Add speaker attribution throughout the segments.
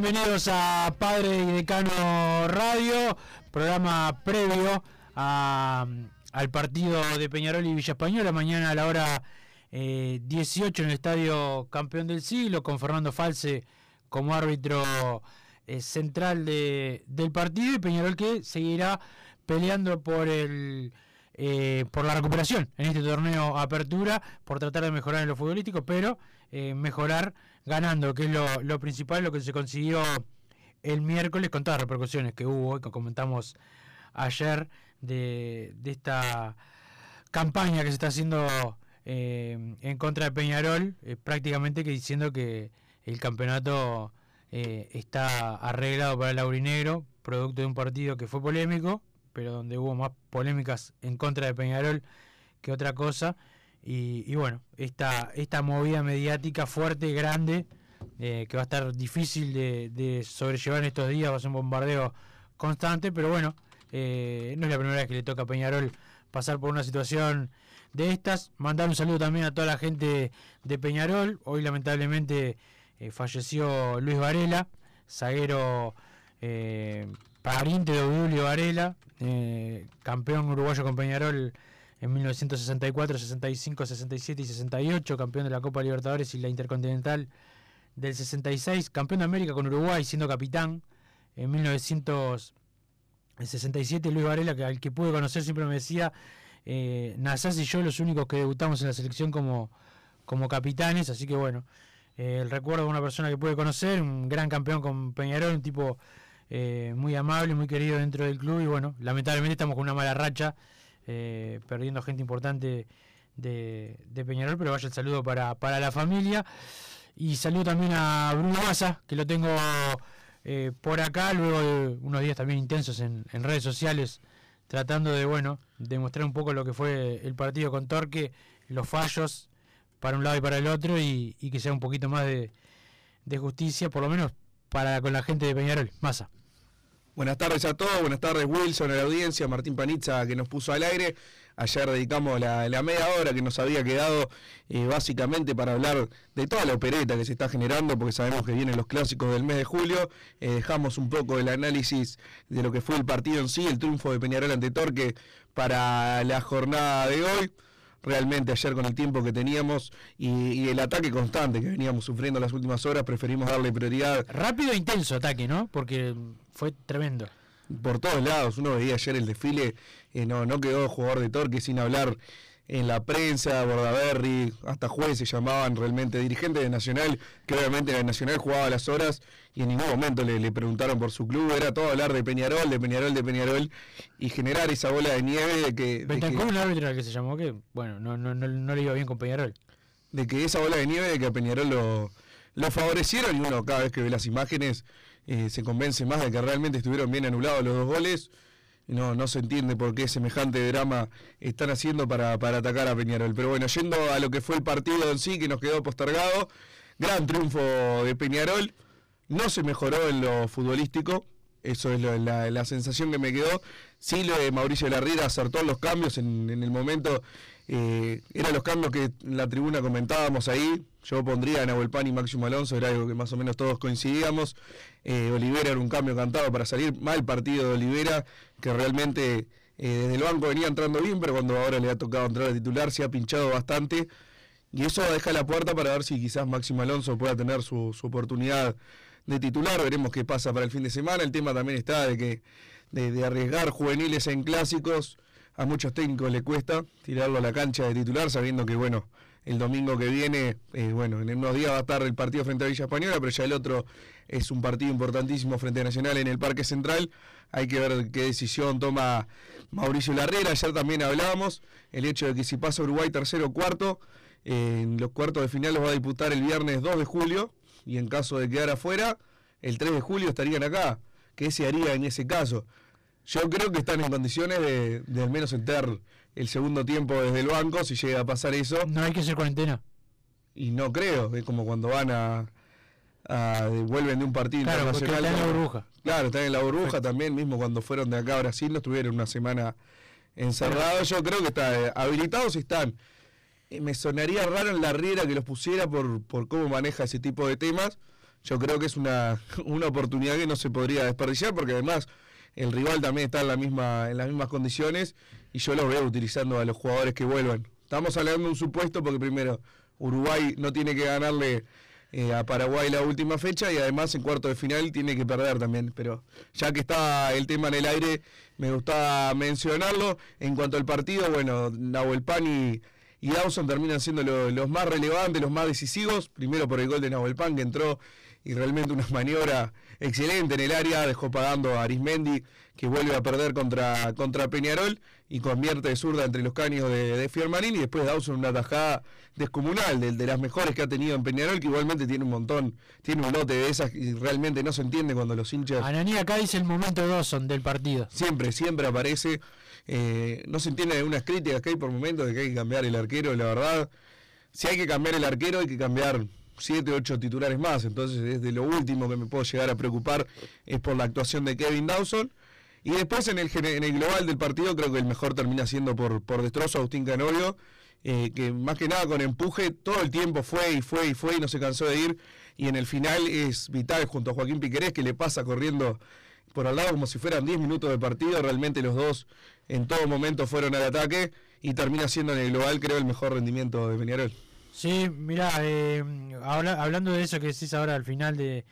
Speaker 1: Bienvenidos a Padre y Decano Radio, programa previo al partido de Peñarol y Villa Española, mañana a la hora eh, 18 en el Estadio Campeón del Siglo, con Fernando False como árbitro eh, central de- del partido y Peñarol que seguirá peleando por el eh, por la recuperación en este torneo Apertura, por tratar de mejorar en lo futbolístico, pero eh, mejorar ganando, que es lo, principal, lo que se consiguió el miércoles con todas las repercusiones que hubo y que comentamos ayer de, de esta campaña que se está haciendo eh, en contra de Peñarol, eh, prácticamente que diciendo que el campeonato eh, está arreglado para el aurinegro, producto de un partido que fue polémico, pero donde hubo más polémicas en contra de Peñarol que otra cosa. Y, bueno, esta, esta movida mediática fuerte, grande, eh, que va a estar difícil de, sobrellevar en estos días, va a ser un bombardeo constante, pero bueno, eh, no es la primera vez que le toca a Peñarol pasar por una situación de estas. Mandar un saludo también a toda la gente de Peñarol. Hoy lamentablemente eh, falleció Luis Varela, zaguero pariente de Obdulio Varela, eh, campeón uruguayo con Peñarol en 1964, 65, 67 y 68, campeón de la Copa Libertadores y la Intercontinental del 66, campeón de América con Uruguay siendo capitán en 1967, Luis Varela, que al que pude conocer siempre me decía, eh, y yo los únicos que debutamos en la selección como, como capitanes, así que bueno, eh, el recuerdo de una persona que pude conocer, un gran campeón con Peñarol, un tipo eh, muy amable, muy querido dentro del club y bueno, lamentablemente estamos con una mala racha, eh, perdiendo gente importante de, Peñarol, pero vaya el saludo para, para la familia. Y saludo también a Bruno Massa, que lo tengo eh, por acá, luego de unos días también intensos en, redes sociales, tratando de, bueno, demostrar un poco lo que fue el partido con Torque, los fallos para un lado y para el otro, y, que sea un poquito más de, de justicia, por lo menos para con la gente de Peñarol. Massa.
Speaker 2: Buenas tardes a todos, buenas tardes Wilson, a la audiencia, Martín Panizza que nos puso al aire. Ayer dedicamos la, la media hora que nos había quedado eh, básicamente para hablar de toda la opereta que se está generando, porque sabemos que vienen los clásicos del mes de julio. Eh, dejamos un poco el análisis de lo que fue el partido en sí, el triunfo de Peñarol ante Torque para la jornada de hoy realmente ayer con el tiempo que teníamos y, y, el ataque constante que veníamos sufriendo las últimas horas, preferimos darle prioridad.
Speaker 1: Rápido e intenso ataque, ¿no? Porque fue tremendo.
Speaker 2: Por todos lados, uno veía ayer el desfile, eh, no, no quedó jugador de Torque sin hablar en la prensa, Bordaberry, hasta jueces llamaban realmente dirigentes de Nacional, que obviamente la Nacional jugaba las horas y en ningún momento le, le, preguntaron por su club, era todo hablar de Peñarol, de Peñarol, de Peñarol y generar esa bola de nieve de que...
Speaker 1: Bentancur, un árbitro que se llamó que, bueno, no, no, no, no, le iba bien con Peñarol.
Speaker 2: De que esa bola de nieve de que a Peñarol lo, lo favorecieron y uno cada vez que ve las imágenes eh, se convence más de que realmente estuvieron bien anulados los dos goles no, no se entiende por qué semejante drama están haciendo para, para atacar a Peñarol. Pero bueno, yendo a lo que fue el partido en sí, que nos quedó postergado, gran triunfo de Peñarol, no se mejoró en lo futbolístico, Eso es la, sensación que me quedó. Sí, lo de Mauricio Larriera acertó los cambios en, en el momento. Eh, eran los cambios que en la tribuna comentábamos ahí. Yo pondría a Nahuel y Máximo Alonso, era algo que más o menos todos coincidíamos. Eh, Olivera era un cambio cantado para salir. Mal partido de Olivera, que realmente eh, desde el banco venía entrando bien, pero cuando ahora le ha tocado entrar a titular se ha pinchado bastante. Y eso deja la puerta para ver si quizás Máximo Alonso pueda tener su, oportunidad de titular. Veremos qué pasa para el fin de semana. El tema también está de que de arriesgar juveniles en clásicos. A muchos técnicos le cuesta tirarlo a la cancha de titular, sabiendo que bueno, el domingo que viene, eh, bueno, en unos días va a estar el partido frente a Villa Española, pero ya el otro es un partido importantísimo frente a Nacional en el Parque Central. Hay que ver qué decisión toma Mauricio Larrera. Ayer también hablábamos el hecho de que si pasa Uruguay tercero o cuarto, eh, en los cuartos de final los va a disputar el viernes 2 de julio y en caso de quedar afuera, el 3 de julio estarían acá. ¿Qué se haría en ese caso? Yo creo que están en condiciones de, de al menos entrar el segundo tiempo desde el banco, si llega a pasar eso.
Speaker 1: No hay que hacer cuarentena.
Speaker 2: Y no creo, es como cuando van a, a- vuelven de un partido
Speaker 1: Claro, porque
Speaker 2: internacional.
Speaker 1: está en la burbuja.
Speaker 2: Claro, están en la burbuja también, mismo cuando fueron de acá a Brasil, no estuvieron una semana encerrados. Yo creo que está eh, habilitados están. Eh, Me sonaría raro en la riera que los pusiera por, por cómo maneja ese tipo de temas. Yo creo que es una, una oportunidad que no se podría desperdiciar porque además el rival también está en, la misma, en las mismas condiciones y yo lo veo utilizando a los jugadores que vuelvan. Estamos hablando de un supuesto porque primero Uruguay no tiene que ganarle eh, a Paraguay la última fecha y además en cuarto de final tiene que perder también. Pero ya que está el tema en el aire, me gustaba mencionarlo. En cuanto al partido, bueno, Nahuel Pan y, Dawson terminan siendo lo- los más relevantes, los más decisivos. Primero por el gol de Nahuel Pan que entró y realmente una maniobra excelente en el área, dejó pagando a Arismendi que vuelve a perder contra, contra Peñarol y convierte de zurda entre los caños de, de Fiermarín y después Dawson una tajada descomunal, de, de las mejores que ha tenido en Peñarol, que igualmente tiene un montón, tiene un lote de esas y realmente no se entiende cuando los hinchas
Speaker 1: Ananí acá dice el momento de Dawson del partido.
Speaker 2: siempre, siempre aparece. Eh, no se entiende algunas críticas que hay por momentos de que hay que cambiar el arquero, la verdad. Si hay que cambiar el arquero, hay que cambiar siete, ocho titulares más. Entonces, es de lo último que me puedo llegar a preocupar es por la actuación de Kevin Dawson. Y después en el, en el global del partido creo que el mejor termina siendo por, por destrozo Agustín Canorio, eh, que más que nada con empuje todo el tiempo fue y fue y fue y no se cansó de ir. Y en el final es vital junto a Joaquín Piquerés que le pasa corriendo por al lado como si fueran 10 minutos de partido. Realmente los dos en todo momento fueron al ataque y termina siendo en el global creo el mejor rendimiento de Peñarol.
Speaker 1: Sí, mira, eh, habla- hablando de eso que decís ahora al final de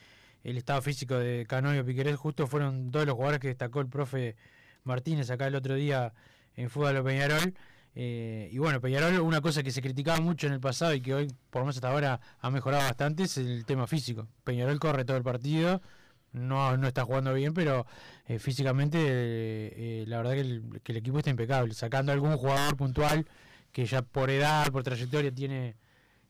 Speaker 1: estado físico de Canoyo Piquerés, justo fueron dos de los jugadores que destacó el profe Martínez acá el otro día en Fútbol Peñarol. Eh, y bueno, Peñarol, una cosa que se criticaba mucho en el pasado y que hoy, por lo menos hasta ahora, ha mejorado bastante es el tema físico. Peñarol corre todo el partido, no, no está jugando bien, pero eh, físicamente eh, la verdad que el, que el equipo está impecable, sacando algún jugador puntual que ya por edad, por trayectoria tiene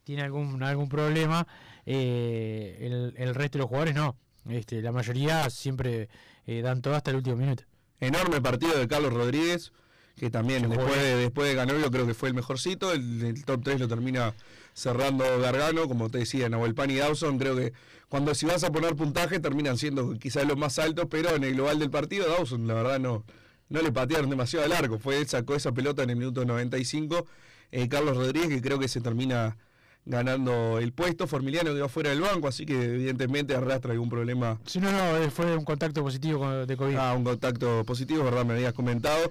Speaker 1: tiene algún algún problema, eh, el, el resto de los jugadores no. Este, la mayoría siempre eh, dan todo hasta el último minuto.
Speaker 2: Enorme partido de Carlos Rodríguez, que también
Speaker 1: Se
Speaker 2: después de, después de creo que fue el mejorcito. El, el top 3 lo termina cerrando Gargano, como te decía, Nahuel Pan y Dawson. Creo que cuando si vas a poner puntaje terminan siendo quizás los más altos, pero en el global del partido Dawson la verdad no, no le patearon demasiado al arco. Fue él sacó esa pelota en el minuto 95. Eh, Carlos Rodríguez que creo que se termina ganando el puesto. Formiliano quedó fuera del banco, así que evidentemente arrastra algún problema
Speaker 1: Si no, no, eh, fue un contacto positivo de COVID.
Speaker 2: Ah, un contacto positivo, ¿verdad? Me habías comentado.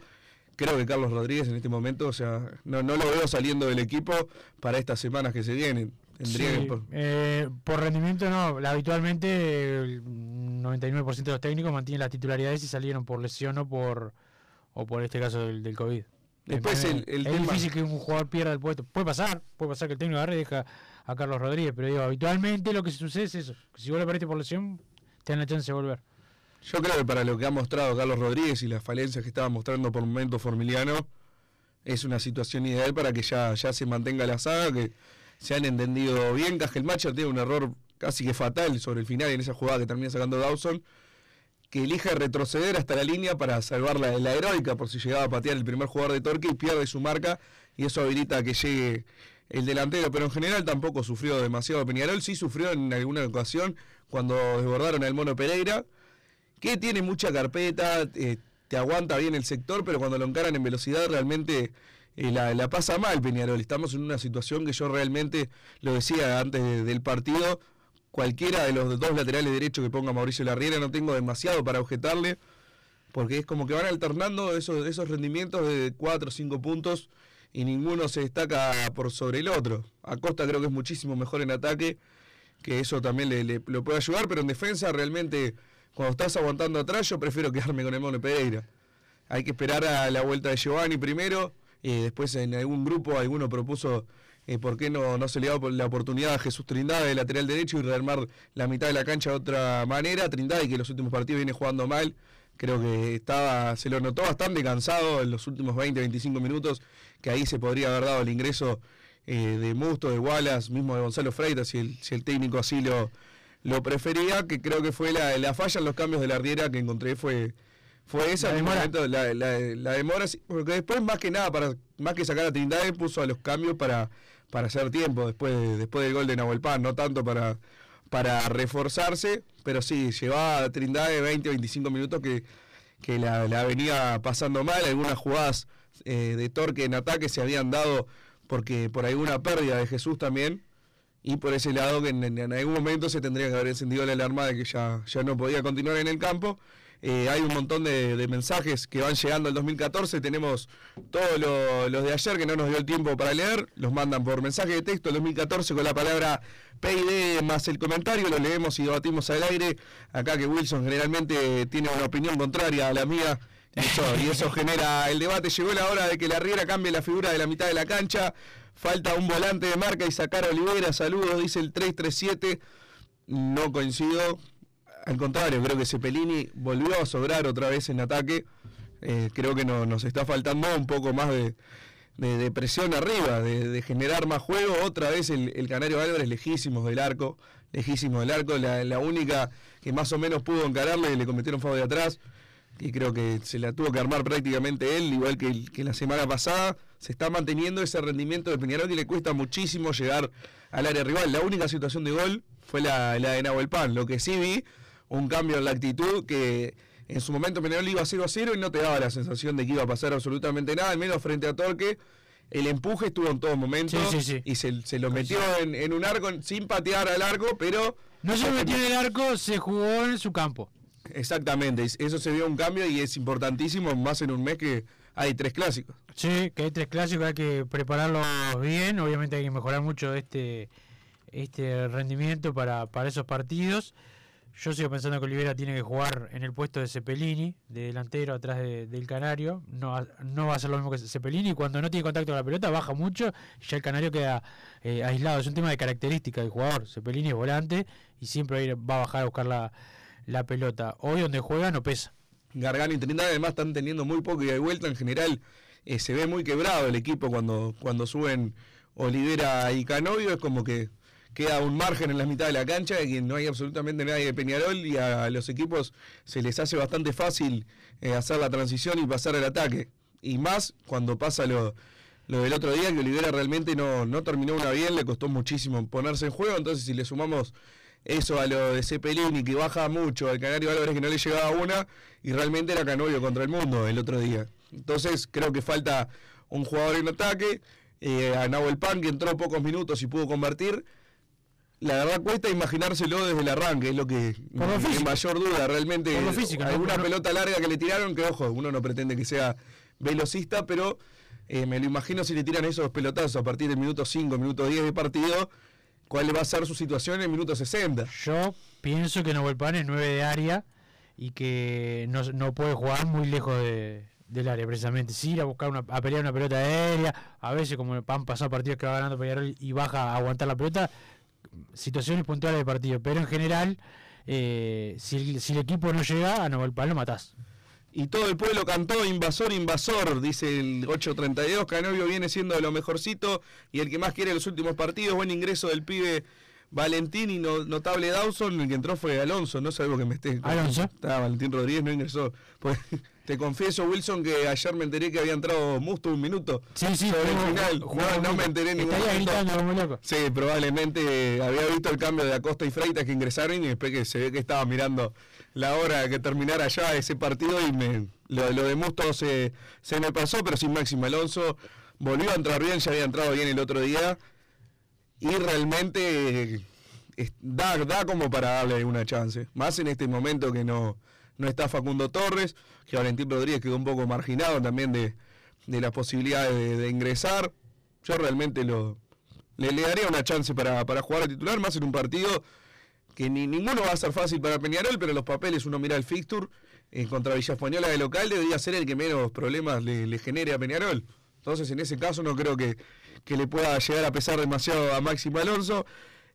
Speaker 2: Creo que Carlos Rodríguez en este momento, o sea, no, no lo veo saliendo del equipo para estas semanas que se vienen.
Speaker 1: Sí,
Speaker 2: que-
Speaker 1: eh, por rendimiento no, habitualmente el 99% de los técnicos mantienen las titularidades y salieron por lesión o por o por este caso del, del COVID.
Speaker 2: Después
Speaker 1: Eh,
Speaker 2: el- el
Speaker 1: es difícil que un jugador pierda el puesto. Puede pasar, puede pasar que el técnico agarre y deja a Carlos Rodríguez, pero digo, habitualmente lo que sucede es eso. que Si vuelve a perderte por lesión, te dan la chance de volver.
Speaker 2: Yo creo que para lo que ha mostrado Carlos Rodríguez y las falencias que estaba mostrando por momento Formiliano, es una situación ideal para que ya, ya se mantenga la saga, que se han entendido bien. Cajelmacher tiene un error casi que fatal sobre el final en esa jugada que termina sacando Dawson, que elige retroceder hasta la línea para salvar la, la heroica por si llegaba a patear el primer jugador de Torque y pierde su marca y eso habilita a que llegue el delantero, pero en general tampoco sufrió demasiado Peñarol, sí sufrió en alguna ocasión cuando desbordaron al Mono Pereira, que tiene mucha carpeta, eh, te aguanta bien el sector, pero cuando lo encaran en velocidad realmente eh, la, pasa mal Peñarol. Estamos en una situación que yo realmente, lo decía antes de- del partido, cualquiera de los dos laterales derechos que ponga Mauricio Larriera no tengo demasiado para objetarle, porque es como que van alternando esos, esos rendimientos de 4 o 5 puntos y ninguno se destaca por sobre el otro. Acosta creo que es muchísimo mejor en ataque, que eso también le, le- lo puede ayudar, pero en defensa realmente cuando estás aguantando atrás yo prefiero quedarme con el Mono Pereira. Hay que esperar a la vuelta de Giovanni primero, y después en algún grupo alguno propuso eh, por qué no, no se le da la oportunidad a Jesús Trindade de lateral derecho y rearmar la mitad de la cancha de otra manera. Trindade que en los últimos partidos viene jugando mal, creo que estaba se lo notó bastante cansado en los últimos 20, 25 minutos, que ahí se podría haber dado el ingreso eh, de Musto, de Wallace, mismo de Gonzalo Freitas, si el, si el técnico así lo, lo prefería, que creo que fue la, la falla en los cambios de la Riera que encontré fue fue esa
Speaker 1: La demora.
Speaker 2: momento, la, la- la demora, porque después más que nada, para más que sacar a Trindade, puso a los cambios para, para hacer tiempo después, de- después del gol de Nahuel no tanto para, para reforzarse, pero sí, llevaba Trindade 20, 25 minutos que, que la, venía pasando mal, algunas jugadas eh, de torque en ataque se habían dado porque por alguna pérdida de Jesús también, y por ese lado que en algún momento se tendría que haber encendido la alarma de que ya, ya no podía continuar en el campo. Eh, hay un montón de, mensajes que van llegando al 2014. Tenemos todos lo- los de ayer que no nos dio el tiempo para leer. Los mandan por mensaje de texto el 2014 con la palabra PID más el comentario. Lo leemos y debatimos al aire. Acá que Wilson generalmente tiene una opinión contraria a la mía. Y eso, genera el debate. Llegó la hora de que la Riera cambie la figura de la mitad de la cancha. Falta un volante de marca y sacar Olivera. Saludos, dice el 337. No coincido. Al contrario, creo que Cepelini volvió a sobrar otra vez en ataque. Eh, creo que no- nos está faltando un poco más de, presión arriba, de, generar más juego. Otra vez el, Canario Álvarez lejísimos del arco, lejísimos del arco. La, la única que más o menos pudo encararle, le cometieron favor de atrás. Y creo que se la tuvo que armar prácticamente él, igual que, que la semana pasada. Se está manteniendo ese rendimiento de Peñarol y le cuesta muchísimo llegar al área rival. La única situación de gol fue la, la de Nahuel Pan. Lo que sí vi, un cambio en la actitud que en su momento Peñarol iba 0 a 0 y no te daba la sensación de que iba a pasar absolutamente nada, al menos frente a Torque. El empuje estuvo en todo momento
Speaker 1: Sí, sí, sí.
Speaker 2: y se, se lo metió en, en un arco sin patear al arco, pero
Speaker 1: No se metió en el arco, se jugó en su campo.
Speaker 2: exactamente, es- eso se vio un cambio y es importantísimo, más en un mes que hay tres clásicos.
Speaker 1: Sí, que hay tres clásicos, hay que prepararlos bien. Obviamente hay que mejorar mucho este este rendimiento para, para esos partidos. Yo sigo pensando que Olivera tiene que jugar en el puesto de Cepelini, de delantero atrás de- del Canario. No, no va a ser lo mismo que Cepelini. Cuando no tiene contacto con la pelota, baja mucho y ya el Canario queda eh, aislado. Es un tema de característica del jugador. Cepelini es volante y siempre va a bajar a buscar la, la pelota. Hoy donde juega no pesa.
Speaker 2: Gargano y Trindade además están teniendo muy poco y vuelta. En general eh, se ve muy quebrado el equipo cuando, cuando suben Olivera y Canovio. Es como que queda un margen en la mitad de la cancha y no hay absolutamente nadie de Peñarol y a los equipos se les hace bastante fácil eh, hacer la transición y pasar al ataque. Y más cuando pasa lo, lo del otro día, que Olivera realmente no, no terminó una bien, le costó muchísimo ponerse en juego. Entonces si le sumamos eso a lo de Cepelini, que baja mucho, al Canario Álvarez que no le llegaba una, y realmente era Canovio contra el mundo el otro día. Entonces creo que falta un jugador en ataque, eh, a Nahuel Pan que entró pocos minutos y pudo convertir. La verdad cuesta imaginárselo desde el arranque, es lo que
Speaker 1: físico.
Speaker 2: mayor duda. Realmente alguna pelota larga que le tiraron, que ojo, uno no pretende que sea velocista, pero eh, me lo imagino si le tiran esos pelotazos a partir del minuto 5, minuto 10 de partido, cuál va a ser su situación en el minuto 60.
Speaker 1: Yo pienso que Nahuel Pan es 9 de área y que no, no puede jugar muy lejos de- del área, precisamente. Sí, ir a buscar una, a pelear una pelota aérea, a veces como han pasado partidos que va ganando Peñarol y baja a aguantar la pelota, situaciones puntuales de partido, pero en general, eh, si, el, si el equipo no llega, a Nahuel Pan lo matás.
Speaker 2: Y todo el pueblo cantó invasor, invasor, dice el 832. Canovio viene siendo de lo mejorcito y el que más quiere los últimos partidos. Buen ingreso del pibe Valentín y no- notable Dawson, el que entró fue Alonso, no sabemos que me esté.
Speaker 1: Alonso.
Speaker 2: Estaba Valentín Rodríguez, no ingresó. Pues, te confieso, Wilson, que ayer me enteré que había entrado Musto un minuto.
Speaker 1: Sí, sí,
Speaker 2: sobre el final. No, me enteré en ningún momento. Sí, probablemente había visto el cambio de Acosta y Freitas que ingresaron y después que se ve que estaba mirando la hora de que terminara ya ese partido y me, lo, lo de Musto se, se me pasó, pero sin Máximo Alonso. Volvió a entrar bien, ya había entrado bien el otro día y realmente eh, da, da como para darle una chance. Más en este momento que no, no está Facundo Torres, que Valentín Rodríguez quedó un poco marginado también de, de las posibilidades de, de ingresar. Yo realmente lo, le, daría una chance para, para jugar a titular, más en un partido que ni ninguno va a ser fácil para Peñarol, pero los papeles uno mira el fixture en contra Villa Española de local debería ser el que menos problemas le, le genere a Peñarol. Entonces en ese caso no creo que, que le pueda llegar a pesar demasiado a Máximo Alonso.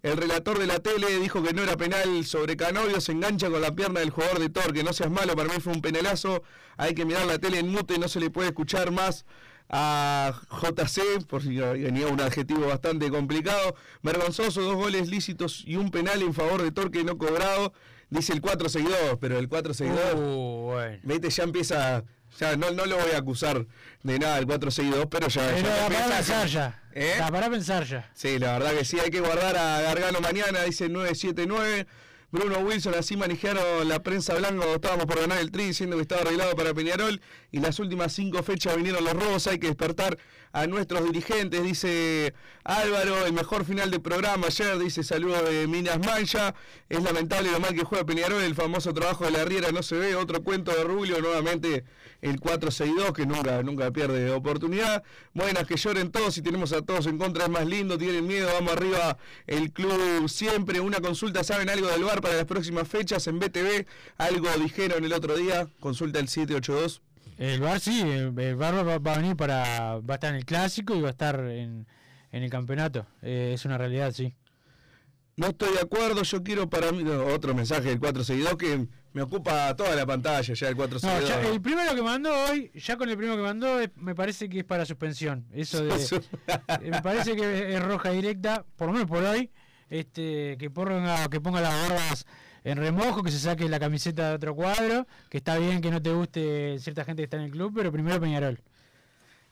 Speaker 2: El relator de la tele dijo que no era penal sobre Canovio, se engancha con la pierna del jugador de Torque, no seas malo, para mí fue un penalazo, hay que mirar la tele en mute, no se le puede escuchar más a JC, por si venía un adjetivo bastante complicado. Vergonzoso, dos goles lícitos y un penal en favor de Torque no cobrado. Dice el 4 seguidor, pero el 4 seguidor,
Speaker 1: Uh, bueno.
Speaker 2: vete, ya empieza. Ya no, no lo voy a acusar de nada el 4 seguidor, pero ya.
Speaker 1: Pero
Speaker 2: ya
Speaker 1: da para pensar ya.
Speaker 2: ¿Eh?
Speaker 1: Da para pensar ya.
Speaker 2: Sí, la verdad que sí, hay que guardar a Gargano mañana, dice el 979. Bruno Wilson, así manejaron la prensa blanca cuando estábamos por ganar el tri, diciendo que estaba arreglado para Peñarol. Y las últimas cinco fechas vinieron los robos, hay que despertar a nuestros dirigentes, dice Álvaro. El mejor final de programa ayer, dice saludo de Minas Mancha. Es lamentable lo mal que juega Peñarol, el famoso trabajo de la Riera no se ve. Otro cuento de Rubio, nuevamente el 462, que nunca, nunca pierde oportunidad. Buenas, que lloren todos, si tenemos a todos en contra es más lindo, tienen miedo, vamos arriba, el club siempre. Una consulta, ¿saben algo del bar para las próximas fechas en BTV? Algo dijeron el otro día, consulta el 782.
Speaker 1: El bar sí, el, bar va, va a venir para. Va a estar en el clásico y va a estar en, en el campeonato. Eh, es una realidad, sí.
Speaker 2: No estoy de acuerdo, yo quiero para mí, no, otro mensaje del 462 que me ocupa toda la pantalla ya el
Speaker 1: No,
Speaker 2: 462.
Speaker 1: ya el primero que mandó hoy, ya con el primero que mandó, me parece que es para suspensión. Eso de. eh, me parece que es roja directa, por lo menos por hoy. Este, que ponga, que ponga las barbas en remojo, que se saque la camiseta de otro cuadro, que está bien que no te guste cierta gente que está en el club, pero primero Peñarol.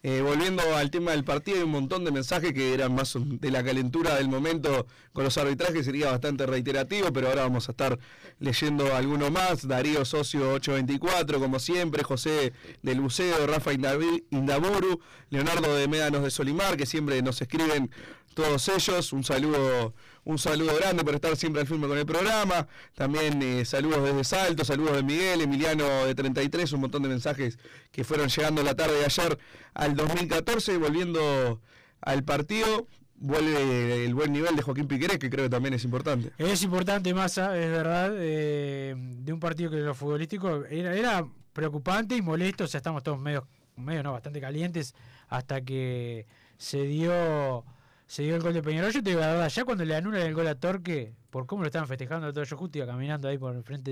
Speaker 2: Eh, volviendo al tema del partido, hay un montón de mensajes que eran más de la calentura del momento con los arbitrajes, sería bastante reiterativo, pero ahora vamos a estar leyendo alguno más. Darío Socio 824, como siempre, José del Buceo, Rafa Indaburu, Leonardo de Médanos de Solimar, que siempre nos escriben todos ellos. Un saludo, un saludo grande por estar siempre al firme con el programa. También eh, saludos desde Salto, saludos de Miguel, Emiliano de 33, un montón de mensajes que fueron llegando la tarde de ayer al 2014. Volviendo al partido, vuelve el buen nivel de Joaquín Piquerés, que creo que también es importante.
Speaker 1: Es importante, Massa, es verdad, eh, de un partido que lo futbolístico era, era preocupante y molesto, o sea, estamos todos medio, medio no, bastante calientes hasta que se dio se dio el gol de Peñarol. Yo te digo la verdad, ya cuando le anulan el gol a Torque, por cómo lo estaban festejando, todo yo justo iba caminando ahí por el frente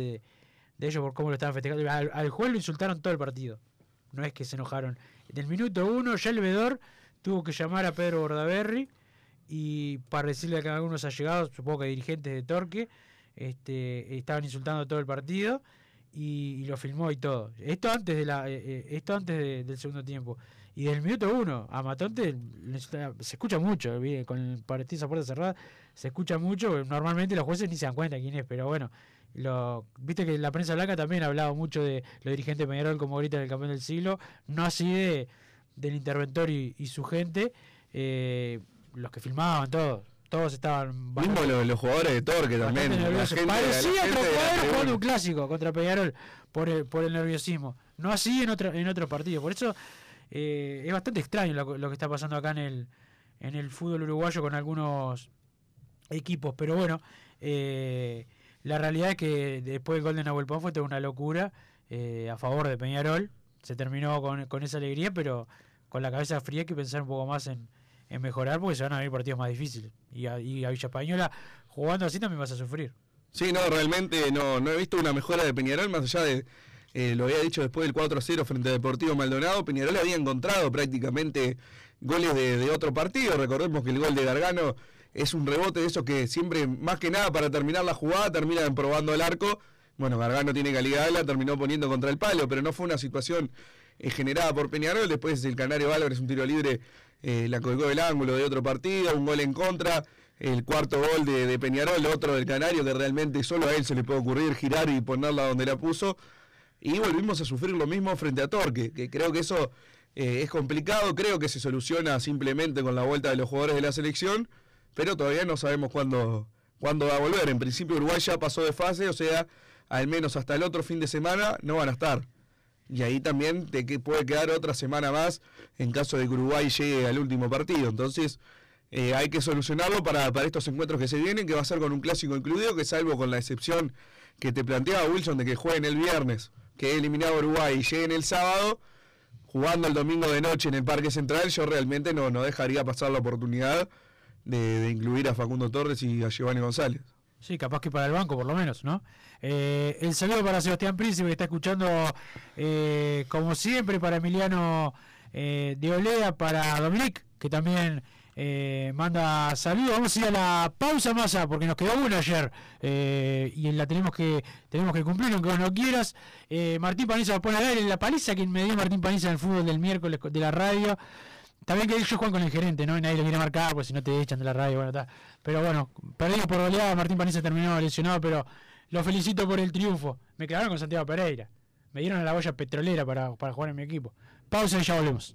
Speaker 1: de, ellos, por cómo lo estaban festejando, al, al juez lo insultaron todo el partido, no es que se enojaron. Del minuto uno ya el vedor tuvo que llamar a Pedro Bordaberry y para decirle que algunos allegados, supongo que dirigentes de Torque, este, estaban insultando todo el partido y, lo filmó y todo. Esto antes de la, eh, eh, esto antes de- del segundo tiempo. Y del minuto uno a Matonte se escucha mucho, ¿vi? con el partido esa puerta cerrada, se escucha mucho. Normalmente los jueces ni se dan cuenta quién es, pero bueno. Lo, Viste que la prensa blanca también ha hablado mucho de los dirigentes de Peñarol como gritan el campeón del siglo, no así de, del interventor y, y su gente, eh, los que filmaban, todos, todos estaban
Speaker 2: Mismo los, los jugadores de Torque también. gente-
Speaker 1: Parecía otro
Speaker 2: tribuna.
Speaker 1: jugando un clásico contra Peñarol por el, por el nerviosismo. No así en otro, en otros partidos. Por eso eh, es bastante extraño lo, lo que está pasando acá en el, en el fútbol uruguayo con algunos equipos. Pero bueno, eh, la realidad es que después del gol de Nahuel Pan fue toda una locura eh, a favor de Peñarol. Se terminó con, con esa alegría, pero con la cabeza fría hay que pensar un poco más en, en mejorar porque se van a venir partidos más difíciles. Y a, y a Villa Española jugando así también vas a sufrir.
Speaker 2: Sí, no, realmente no, no he visto una mejora de Peñarol, más allá de, eh, lo había dicho después del 4-0 frente a Deportivo Maldonado, Peñarol había encontrado prácticamente goles de, otro partido, recordemos que el gol de Gargano es un rebote de esos que siempre, más que nada para terminar la jugada, terminan probando el arco. Bueno, Gargano tiene calidad, la terminó poniendo contra el palo, pero no fue una situación eh, generada por Peñarol. Después el Canario Álvarez, un tiro libre, eh, la colgó del ángulo de otro partido, un gol en contra. El cuarto gol de, de Peñarol, otro del Canario, que realmente solo a él se le puede ocurrir girar y ponerla donde la puso. Y volvimos a sufrir lo mismo frente a Torque, que creo que eso eh, es complicado, creo que se soluciona simplemente con la vuelta de los jugadores de la selección, pero todavía no sabemos cuándo, cuándo va a volver. En principio Uruguay ya pasó de fase, o sea, al menos hasta el otro fin de semana no van a estar. Y ahí también te puede quedar otra semana más en caso de que Uruguay llegue al último partido. Entonces eh, hay que solucionarlo para, para estos encuentros que se vienen, que va a ser con un clásico incluido, que salvo con la excepción que te planteaba Wilson de que jueguen el viernes, que he eliminado a Uruguay y lleguen el sábado, jugando el domingo de noche en el Parque Central, yo realmente no, no dejaría pasar la oportunidad de, de incluir a Facundo Torres y a Giovanni González.
Speaker 1: Sí, capaz que para el banco, por lo menos, ¿no? Eh, el saludo para Sebastián Príncipe, que está escuchando, eh, como siempre, para Emiliano eh, de Olea, para Dominic, que también eh, manda saludos. Vamos a ir a la pausa, Massa, porque nos quedó una ayer eh, y la tenemos que tenemos que cumplir, aunque vos no quieras. Eh, Martín Paniza pone al aire, la paliza que me dio Martín Paniza en el fútbol del miércoles de la radio. También que ellos juegan con el gerente, ¿no? Y nadie lo quiere marcar, pues si no te echan de la radio, bueno, está. Pero bueno, perdimos por goleada, Martín Paniza terminó lesionado, pero lo felicito por el triunfo. Me quedaron con Santiago Pereira. Me dieron a la boya petrolera para, para jugar en mi equipo. Pausa y ya volvemos.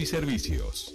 Speaker 3: y servicios.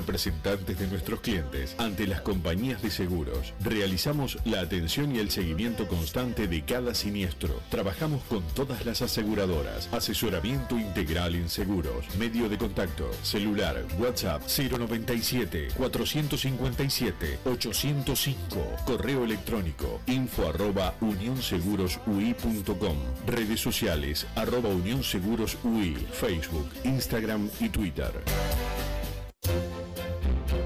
Speaker 4: representantes de nuestros clientes ante las compañías de seguros. Realizamos la atención y el seguimiento constante de cada siniestro. Trabajamos con todas las aseguradoras. Asesoramiento integral en seguros. Medio de contacto. Celular. WhatsApp 097 457 805. Correo electrónico info arroba unionsegurosui.com. Redes sociales arroba unionsegurosui. Facebook, Instagram y Twitter.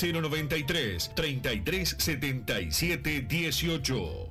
Speaker 4: 093 3377 18.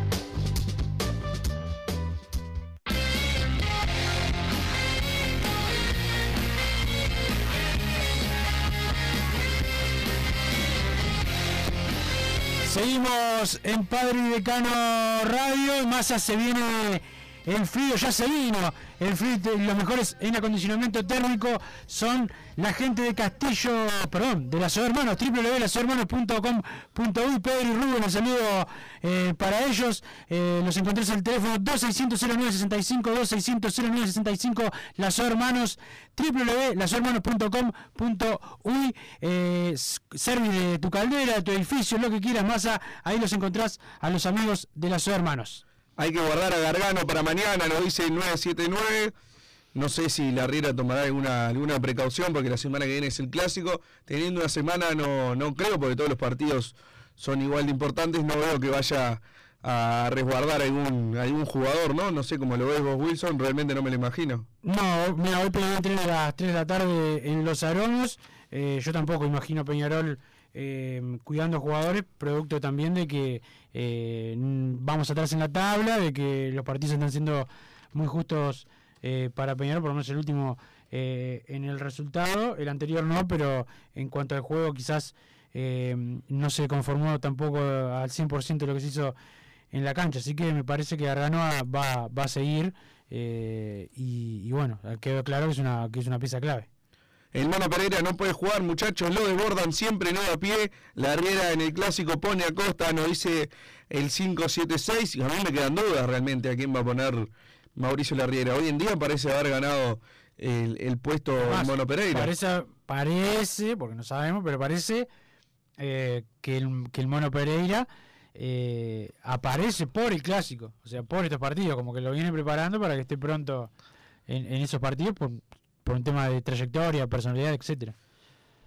Speaker 1: Seguimos en Padre y Decano Radio. Massa se viene el frío, ya se vino. El frío, los mejores en acondicionamiento térmico son la gente de Castillo, perdón, de las hermanos, www.lasohermanos.com.uy. Pedro y Rubén, un saludo eh, para ellos. Eh, los encontré en el teléfono 2600-0965, 2600-0965, las hermanos, www.lasohermanos.com.uy. Eh, service de tu caldera, de tu edificio, lo que quieras, masa, ahí los encontrás a los amigos de las hermanos.
Speaker 2: Hay que guardar a Gargano para mañana, nos dice el 979. No sé si la Riera tomará alguna, alguna precaución porque la semana que viene es el clásico. Teniendo una semana no, no creo porque todos los partidos son igual de importantes. No veo que vaya a resguardar algún, algún jugador, ¿no? No sé cómo lo ves vos, Wilson, realmente no me lo imagino.
Speaker 1: No, mira, hoy Peñarol a las 3 de la tarde en Los Aromos. Eh, yo tampoco imagino Peñarol eh, cuidando jugadores, producto también de que eh, vamos atrás en la tabla, de que los partidos están siendo muy justos eh, para Peñarol, por lo menos el último eh, en el resultado, el anterior no, pero en cuanto al juego quizás no se conformó tampoco al 100% de lo que se hizo en la cancha, así que me parece que Arganoa va, va a seguir y, y, bueno, quedó claro que es una, que es una pieza clave.
Speaker 2: El Mono Pereira no puede jugar, muchachos, lo desbordan siempre, no a pie. La Riera en el clásico pone a Costa, nos dice el 5-7-6. Y a mí me quedan dudas realmente a quién va a poner Mauricio Larriera. Hoy en día parece haber ganado el, puesto el Mono Pereira.
Speaker 1: Parece, parece, porque no sabemos, pero parece eh, que, el, que el Mono Pereira eh, aparece por el clásico, o sea, por estos partidos, como que lo viene preparando para que esté pronto en, en esos partidos. Por, por un tema de trayectoria, personalidad, etcétera.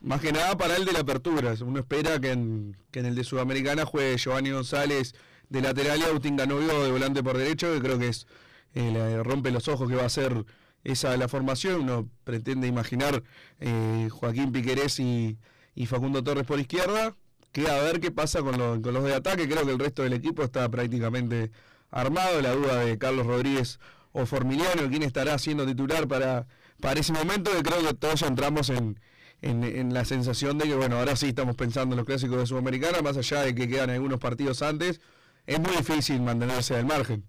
Speaker 2: Más que nada para el de la apertura. Uno espera que en, que en el de Sudamericana juegue Giovanni González de lateral y Agustín Ganovio de volante por derecho, que creo que es eh, rompe los ojos que va a ser esa la formación. Uno pretende imaginar eh, Joaquín Piquerés y, y Facundo Torres por izquierda. Queda a ver qué pasa con, lo- con los de ataque. Creo que el resto del equipo está prácticamente armado. La duda de Carlos Rodríguez o Formiliano, quién estará siendo titular para, para ese momento, que creo que todos entramos en, en, en la sensación de que, bueno, ahora sí estamos pensando en los clásicos de Sudamericana, más allá de que quedan algunos partidos antes, es muy difícil mantenerse al margen.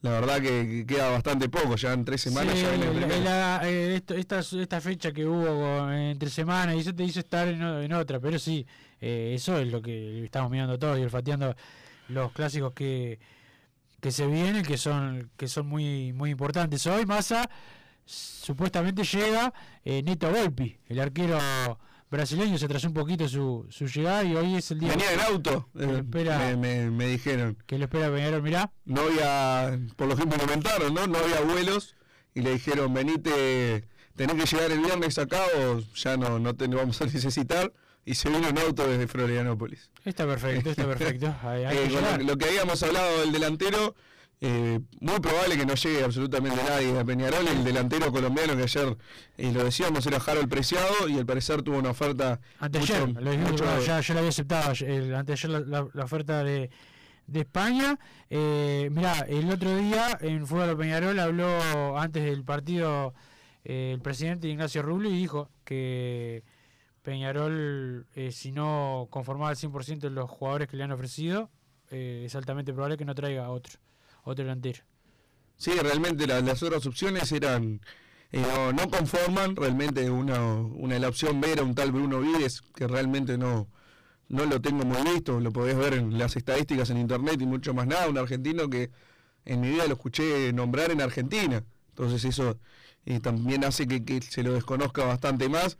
Speaker 2: La verdad que, que queda bastante poco, ya en tres semanas
Speaker 1: Sí,
Speaker 2: ya viene el
Speaker 1: la-
Speaker 2: primero.
Speaker 1: la- eh, esto- esta, esta fecha que hubo con- entre semanas y eso te hizo estar en otra, pero sí, eh, eso es lo que estamos mirando todos y olfateando los clásicos que, que se vienen, que son que son muy muy importantes. Hoy Massa supuestamente llega eh, Neto Volpi, el arquero brasileño, se atrasó un poquito su, su llegada y hoy es el día
Speaker 2: Venía en auto,
Speaker 1: que
Speaker 2: eh,
Speaker 1: espera,
Speaker 2: me, me- me dijeron.
Speaker 1: que le espera Peñarol, mirá.
Speaker 2: No había, por lo que me comentaron, ¿no? No había vuelos y le dijeron, venite, tenés que llegar el viernes acá o ya no, no te vamos a necesitar. Y se vino en auto desde Florianópolis.
Speaker 1: Está perfecto, está perfecto. Hay- hay
Speaker 2: Eh,
Speaker 1: que
Speaker 2: lo, lo que habíamos hablado del delantero, eh, muy probable que no llegue absolutamente nadie a Peñarol. El delantero colombiano que ayer, eh, lo decíamos, era Harold Preciado y al parecer tuvo una oferta.
Speaker 1: Anteayer,
Speaker 2: mucho-
Speaker 1: lo dijimos,
Speaker 2: mucho-
Speaker 1: pero ya, ya lo había aceptado, el, anteayer la, la- la oferta de, de España. Eh, mirá, el otro día en Fútbol Peñarol habló antes del partido eh, el presidente Ignacio Rubio y dijo que Peñarol, eh, si no conformaba al 100% de los jugadores que le han ofrecido, es altamente probable que no traiga a otro, otro delantero.
Speaker 2: Sí, realmente la- las otras opciones eran. eh, no, conforman, realmente una, una la opción B era un tal Bruno Vides, que realmente no, no lo tengo muy visto, lo podés ver en las estadísticas en internet y mucho más nada, un argentino que en mi vida lo escuché nombrar en Argentina, entonces eso eh, también hace que, que se lo desconozca bastante más.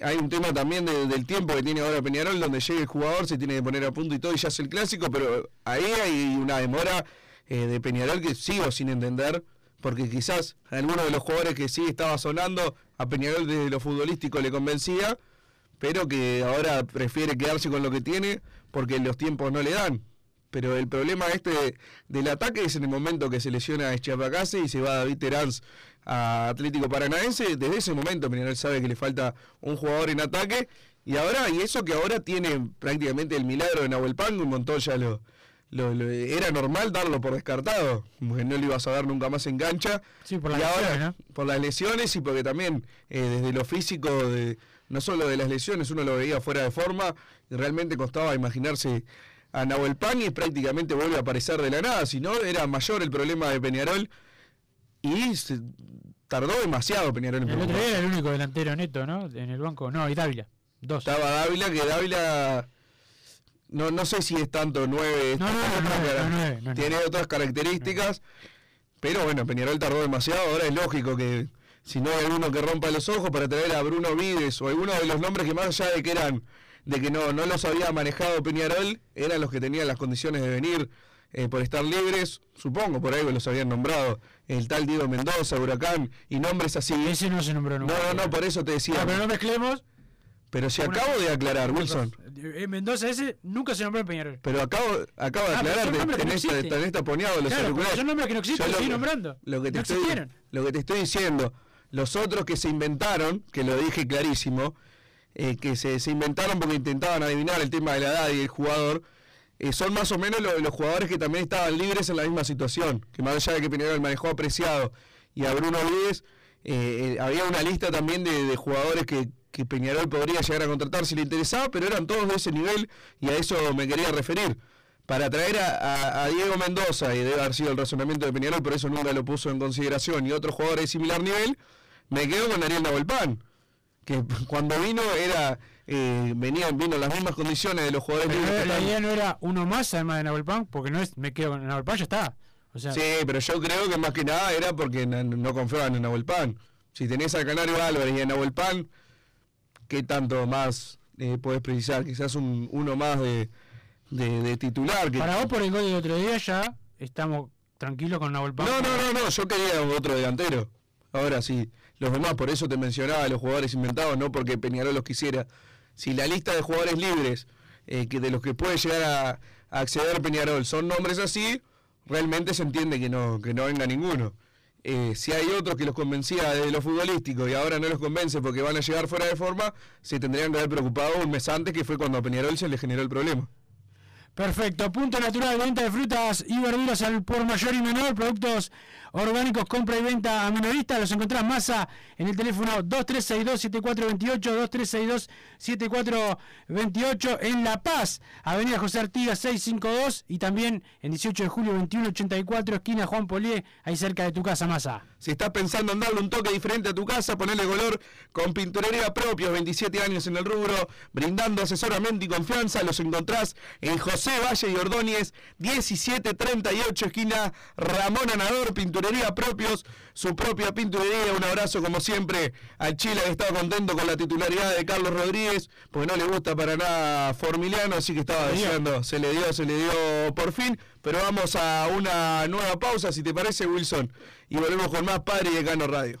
Speaker 2: Hay un tema también de- del tiempo que tiene ahora Peñarol, donde llega el jugador, se tiene que poner a punto y todo, y ya es el clásico, pero ahí hay una demora eh, de Peñarol que sigo sin entender, porque quizás alguno de los jugadores que sí estaba sonando, a Peñarol desde lo futbolístico le convencía, pero que ahora prefiere quedarse con lo que tiene porque los tiempos no le dan. Pero el problema este de- del ataque es en el momento que se lesiona a Chiapacase y se va David Terán a Atlético Paranaense. Desde ese momento Peñarol sabe que le falta un jugador en ataque. Y ahora, y eso que ahora tiene prácticamente el milagro de Nahuel Pango, un montón ya lo, lo- lo- era normal darlo por descartado, porque no le ibas a dar nunca más en cancha.
Speaker 1: Sí, por las
Speaker 2: y ahora,
Speaker 1: lesiones,
Speaker 2: por las lesiones y porque también eh, desde lo físico, de, no solo de las lesiones, uno lo veía fuera de forma y realmente costaba imaginarse a Nahuel Pan y prácticamente vuelve a aparecer de la nada, si no era mayor el problema de Peñarol y se tardó demasiado Peñarol en
Speaker 1: El otro día
Speaker 2: preocuparse.
Speaker 1: era el único delantero neto, ¿no? En el banco, no, y Dávila, dos.
Speaker 2: Estaba Dávila, que Dávila no, no sé si es tanto 9,
Speaker 1: No, no, no, no,
Speaker 2: tiene otras características, pero bueno, Peñarol tardó demasiado, ahora es lógico que si no hay alguno que rompa los ojos para traer a Bruno Vides o alguno de los nombres que más allá de que eran, de que no, no los había manejado Peñarol, eran los que tenían las condiciones de venir eh, por estar libres, supongo por algo los habían nombrado, el tal Diego Mendoza, Huracán, y nombres así.
Speaker 1: Ese no se nombró nunca.
Speaker 2: No, no, no, por eso te decía.
Speaker 1: Ah, pero no mezclemos.
Speaker 2: Pero si acabo de aclarar, Wilson.
Speaker 1: Eh, Mendoza ese nunca se nombró en Peñarol.
Speaker 2: Pero acabo, acabo de
Speaker 1: Ah,
Speaker 2: aclarar,
Speaker 1: son
Speaker 2: te-
Speaker 1: nombres que no
Speaker 2: tenés, tenés taponeado los
Speaker 1: Claro,
Speaker 2: auriculares.
Speaker 1: son nombres que no existen, los
Speaker 2: lo
Speaker 1: estoy nombrando.
Speaker 2: Lo que, te
Speaker 1: No
Speaker 2: estoy,
Speaker 1: existieron.
Speaker 2: lo que te estoy diciendo, los otros que se inventaron, que lo dije clarísimo, eh, que se, se inventaron porque intentaban adivinar el tema de la edad y el jugador, eh, son más o menos lo- los jugadores que también estaban libres en la misma situación, que más allá de que Peñarol manejó apreciado y a Bruno Vides, eh, eh, había una lista también de, de jugadores que, que Peñarol podría llegar a contratar si le interesaba, pero eran todos de ese nivel y a eso me quería referir. Para traer a, a- a Diego Mendoza, y debe haber sido el razonamiento de Peñarol, por eso nunca lo puso en consideración, y otros jugadores de similar nivel, me quedo con Ariel Nahuelpan, que cuando vino era eh, venían vino las mismas condiciones de los jugadores
Speaker 1: Pero la idea no era uno más además de Nahuel Pan, porque no es me quedo con Nahuel Pan, ya está. O sea,
Speaker 2: Sí, pero yo creo que más que nada era porque no, no confiaban en Nahuel Pan. Si tenés a Canario Álvarez y a Nahuel Pan, ¿qué tanto más eh, podés precisar? Quizás un, uno más de, de, de titular. Que...
Speaker 1: para vos por el gol del otro día ya estamos tranquilos con Nahuel Pan.
Speaker 2: No, no, no, no, yo quería otro delantero. Ahora sí, los demás, por eso te mencionaba los jugadores inventados, no porque Peñarol los quisiera. Si la lista de jugadores libres, eh, que de los que puede llegar a, a acceder Peñarol, son nombres así, realmente se entiende que no, que no venga ninguno. Eh, si hay otros que los convencía de lo futbolístico y ahora no los convence porque van a llegar fuera de forma, se tendrían que haber preocupado un mes antes, que fue cuando a Peñarol se le generó el problema.
Speaker 1: Perfecto, punto natural, venta de frutas y verduras al por mayor y menor, productos orgánicos, compra y venta a minorista, los encontrás masa en el teléfono 2362-7428, 2362-7428 en La Paz, Avenida José Artigas 652 y también en 18 de julio 2184, esquina Juan Polié, ahí cerca de tu casa, masa.
Speaker 2: Si estás pensando en darle un toque diferente a tu casa, ponerle color con pinturería propios, 27 años en el rubro, brindando asesoramiento y confianza, los encontrás en José Valle y Ordóñez, 1738, esquina Ramón Anador, pinturería propios, su propia pinturería. Un abrazo como siempre al Chile que estaba contento con la titularidad de Carlos Rodríguez, porque no le gusta para nada Formiliano, así que estaba diciendo, se le dio, se le dio por fin. Pero vamos a una nueva pausa, si te parece, Wilson, y volvemos con más Padre y Decano Radio.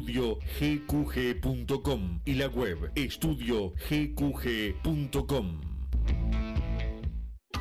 Speaker 4: estudiogqg.com y la web estudiogqg.com.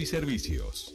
Speaker 3: y servicios.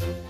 Speaker 4: Thank you.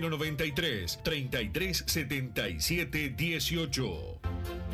Speaker 4: 093 33 77 18.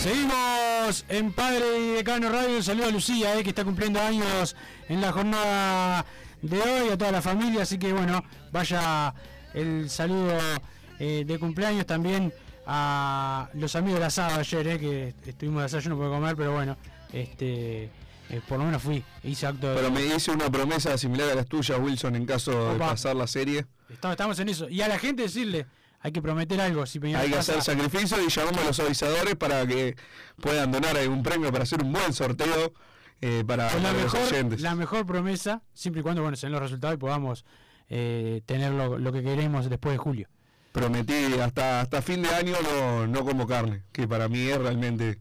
Speaker 1: Seguimos en Padre y Decano Radio. Un saludo a Lucía, eh, que está cumpliendo años en la jornada de hoy, a toda la familia. Así que bueno, vaya el saludo eh, de cumpleaños también a los amigos del asado ayer, eh, que estuvimos de asado, yo no puedo comer, pero bueno, este eh, por lo menos fui, hice acto de...
Speaker 2: Pero me hice una promesa similar a las tuyas, Wilson, en caso de pasar la serie.
Speaker 1: Estamos, estamos en eso. Y a la gente decirle, hay que prometer algo. Si Peñarol
Speaker 2: Hay que
Speaker 1: pasa-
Speaker 2: hacer sacrificio y llamamos a los avisadores para que puedan donar algún premio para hacer un buen sorteo eh, para,
Speaker 1: Con la
Speaker 2: para los
Speaker 1: mejor,
Speaker 2: oyentes.
Speaker 1: la mejor promesa, siempre y cuando bueno, se den los resultados y podamos eh, tener lo, lo que queremos después de julio.
Speaker 2: Prometí hasta hasta fin de año no, no como carne, que para mí es realmente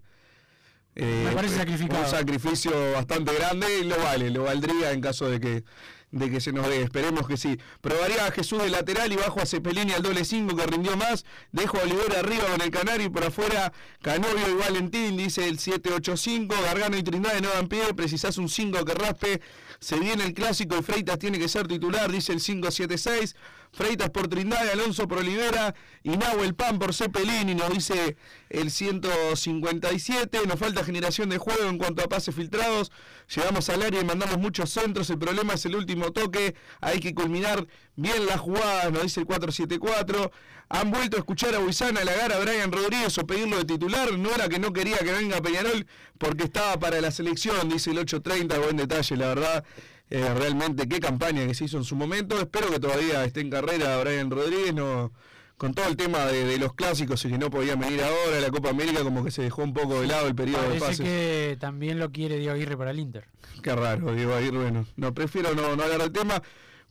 Speaker 2: eh,
Speaker 1: Me parece sacrificado.
Speaker 2: un sacrificio bastante grande y lo vale, lo valdría en caso de que de que se nos dé, esperemos que sí. Probaría a Jesús de lateral y bajo a Cepelini al doble 5 que rindió más. Dejo a Olivera arriba con el Canario y por afuera Canovio y Valentín, dice el 785. Gargano y Trindade no dan pie, precisás un 5 que raspe. Se viene el clásico y Freitas tiene que ser titular, dice el 576. Freitas por Trindade, Alonso por Olivera y Nahuel Pan por Cepelini, nos dice el 157. Nos falta generación de juego en cuanto a pases filtrados. Llegamos al área y mandamos muchos centros. El problema es el último toque. Hay que culminar bien la jugada, nos dice el 474. Han vuelto a escuchar a Buizana halagar a Brian Rodríguez o pedirlo de titular. No era que no quería que venga Peñarol porque estaba para la selección, dice el 830. Buen detalle, la verdad. Eh, realmente qué campaña que se hizo en su momento. Espero que todavía esté en carrera Brian Rodríguez. No, con todo el tema de, de los clásicos y que no podía venir ahora, la Copa América como que se dejó un poco de lado el periodo de
Speaker 1: Parece
Speaker 2: pases.
Speaker 1: que también lo quiere Diego Aguirre para el Inter.
Speaker 2: Qué raro, Diego Aguirre, bueno, no, prefiero no, no hablar del tema.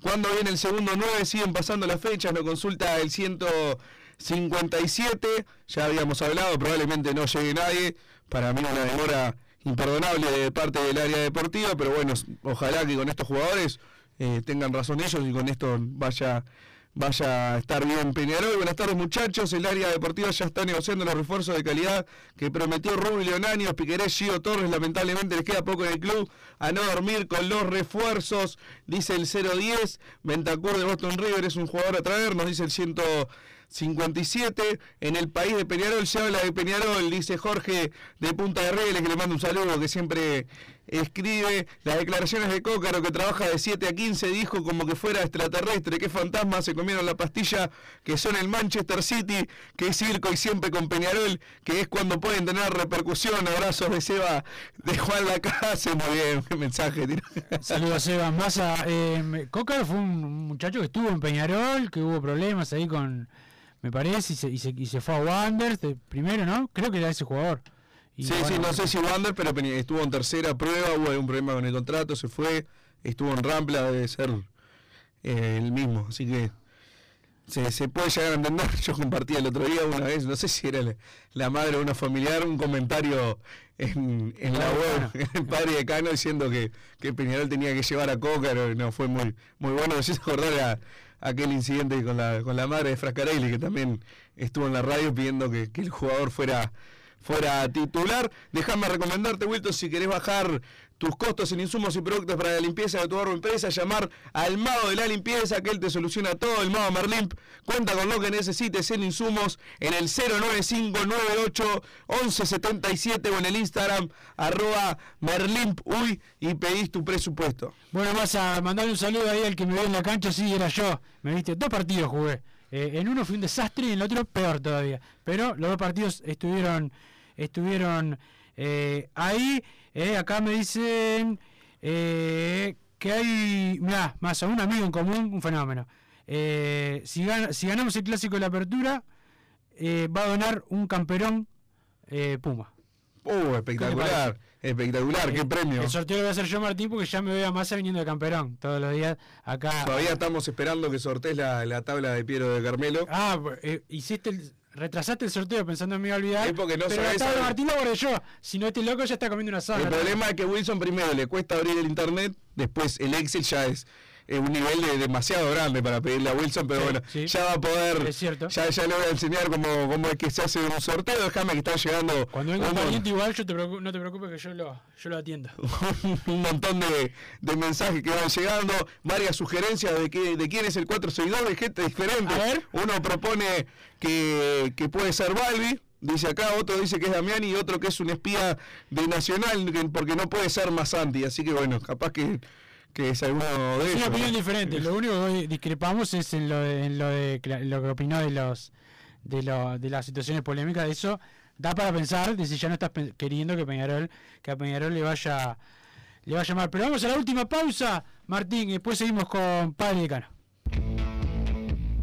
Speaker 2: Cuando viene el segundo 9, siguen pasando las fechas, nos consulta el 157, ya habíamos hablado, probablemente no llegue nadie, para mí una demora imperdonable de parte del área deportiva, pero bueno, ojalá que con estos jugadores eh, tengan razón ellos y con esto vaya vaya a estar bien Peñarol. Buenas tardes muchachos, el área deportiva ya está negociando los refuerzos de calidad que prometió Rubio Leonaños, Piquerés, Gio Torres, lamentablemente les queda poco en el club a no dormir con los refuerzos, dice el 010, Ventacur de Boston River es un jugador a traer, nos dice el 57. En el país de Peñarol se habla de Peñarol, dice Jorge de Punta de Reyes, que le mando un saludo, que siempre escribe las declaraciones de Cócaro, que trabaja de 7 a 15, dijo como que fuera extraterrestre, que fantasma, se comieron la pastilla, que son el Manchester City, que es circo y siempre con Peñarol, que es cuando pueden tener repercusión. Abrazos de Seba, de Juan Lacase, muy bien, qué mensaje.
Speaker 1: Saludos a Seba Massa. Eh, Cócaro fue un muchacho que estuvo en Peñarol, que hubo problemas ahí con, me parece, y se, y se, y se fue a Wanderers de primero, ¿no? Creo que era ese jugador. Y
Speaker 2: sí,
Speaker 1: bueno,
Speaker 2: sí, no sé si Wander, pero estuvo en tercera prueba, hubo un problema con el contrato, se fue, estuvo en Rampla, debe ser eh, el mismo, así que se, se puede llegar a entender. Yo compartí el otro día una vez, no sé si era la, la madre o una familiar, un comentario en, en la web, el padre de Cano, diciendo que, que Peñarol tenía que llevar a Cócaro, no fue muy, muy bueno. Me hizo acordar a aquel incidente con la, con la madre de Frascarelli, que también estuvo en la radio pidiendo que, que el jugador fuera fuera titular. Déjame recomendarte, Wilton, si querés bajar tus costos en insumos y productos para la limpieza de tu empresa, llamar al mago de la limpieza, que él te soluciona todo. El mago Merlimp cuenta con lo que necesites en insumos en el 095981177 o en el Instagram arroba merlimpuy y pedís tu presupuesto.
Speaker 1: Bueno, vas a mandarle un saludo ahí al que me vio en la cancha, sí, era yo. Me viste, dos partidos jugué. Eh, en uno fui un desastre y en el otro peor todavía. Pero los dos partidos estuvieron estuvieron eh, ahí. Eh, acá me dicen eh, que hay, mirá, más a un amigo en común, un fenómeno. Eh, si, gan- si ganamos el clásico de la apertura, va a donar un camperón eh, Puma.
Speaker 2: Uh, espectacular, espectacular, qué
Speaker 1: Eh,
Speaker 2: premio.
Speaker 1: El sorteo lo voy a hacer yo, Martín, porque ya me veo a Massa viniendo de camperón todos los días acá.
Speaker 2: Todavía estamos esperando que sortees la, la tabla de Piero de Carmelo.
Speaker 1: Ah, eh, hiciste el, retrasaste el sorteo pensando en me iba a olvidar.
Speaker 2: Es porque no
Speaker 1: pero la tabla. Martín la guardé yo. Si no, este loco ya está comiendo una sábana.
Speaker 2: El problema es que Wilson primero le cuesta abrir el internet, después el Excel ya es eh, un nivel de demasiado grande para pedirle a Wilson, pero
Speaker 1: Sí,
Speaker 2: bueno,
Speaker 1: sí.
Speaker 2: ya va a poder,
Speaker 1: Es cierto.
Speaker 2: ya, ya le voy a enseñar cómo, cómo es que se hace un sorteo, déjame que están llegando
Speaker 1: Cuando venga un pariente igual, yo te no te preocupes que yo lo, yo lo atiendo.
Speaker 2: un montón de, de mensajes que van llegando, varias sugerencias de, que, de quién es el 462, de gente diferente.
Speaker 1: A ver.
Speaker 2: Uno propone que, que puede ser Balbi, dice acá, otro dice que es Damiani y otro que es un espía de Nacional, que- porque no puede ser más anti, así que bueno, capaz que, que es alguno de
Speaker 1: Es
Speaker 2: ellos.
Speaker 1: una opinión diferente. Lo único que discrepamos es en lo de, en lo de lo que opinó de los de, lo- de las situaciones polémicas. De eso da para pensar de si ya no estás queriendo que Peñarol que a Peñarol le vaya le vaya mal. Pero vamos a la última pausa, Martín, y después seguimos con Padre Decano.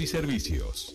Speaker 3: y servicios.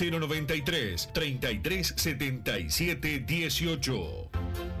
Speaker 4: 093 33 77 18.